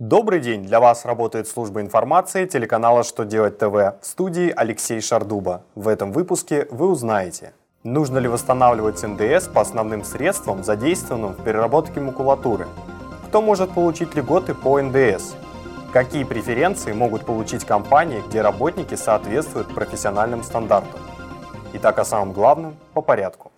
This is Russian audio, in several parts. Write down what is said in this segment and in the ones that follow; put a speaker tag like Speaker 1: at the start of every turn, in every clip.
Speaker 1: Добрый день! Для вас работает служба информации телеканала «Что делать ТВ» в студии Алексей Шардуба. В этом выпуске вы узнаете, нужно ли восстанавливать НДС по основным средствам, задействованным в переработке макулатуры, кто может получить льготы по НДС, какие преференции могут получить компании, где работники соответствуют профессиональным стандартам. Итак, о самом главном по порядку.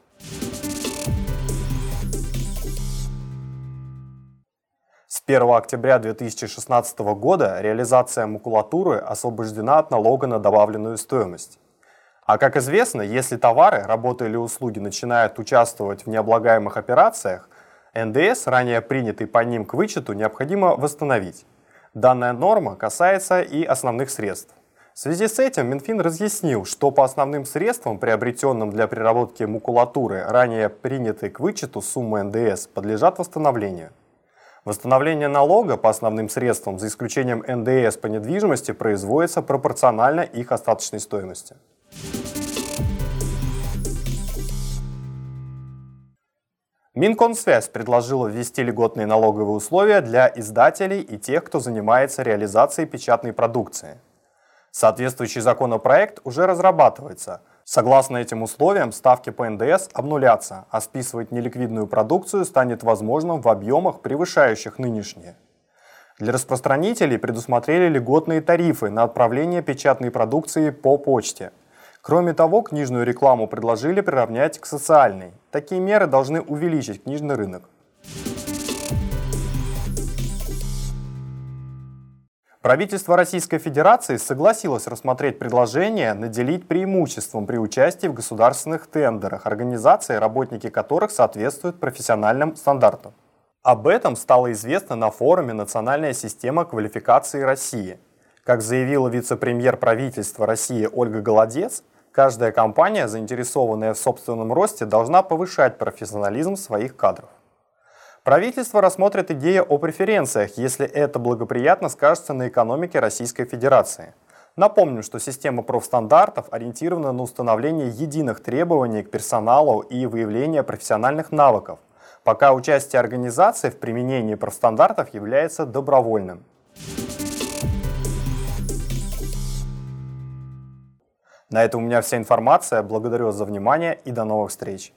Speaker 1: 1 октября 2016 года реализация макулатуры освобождена от налога на добавленную стоимость. А как известно, если товары, работы или услуги начинают участвовать в необлагаемых операциях, НДС, ранее принятый по ним к вычету, необходимо восстановить. Данная норма касается и основных средств. В связи с этим Минфин разъяснил, что по основным средствам, приобретенным для переработки макулатуры, ранее принятой к вычету суммы НДС, подлежат восстановлению – Восстановление налога по основным средствам, за исключением НДС по недвижимости, производится пропорционально их остаточной стоимости. Минкомсвязь предложила ввести льготные налоговые условия для издателей и тех, кто занимается реализацией печатной продукции. Соответствующий законопроект уже разрабатывается – Согласно этим условиям, ставки по НДС обнулятся, а списывать неликвидную продукцию станет возможным в объемах, превышающих нынешние. Для распространителей предусмотрели льготные тарифы на отправление печатной продукции по почте. Кроме того, книжную рекламу предложили приравнять к социальной. Такие меры должны увеличить книжный рынок. Правительство Российской Федерации согласилось рассмотреть предложение наделить преимуществом при участии в государственных тендерах организации, работники которых соответствуют профессиональным стандартам. Об этом стало известно на форуме «Национальная система квалификации России». Как заявила вице-премьер правительства России Ольга Голодец, каждая компания, заинтересованная в собственном росте, должна повышать профессионализм своих кадров. Правительство рассмотрит идею о преференциях, если это благоприятно скажется на экономике Российской Федерации. Напомним, что система профстандартов ориентирована на установление единых требований к персоналу и выявление профессиональных навыков, пока участие организации в применении профстандартов является добровольным. На этом у меня вся информация. Благодарю вас за внимание и до новых встреч.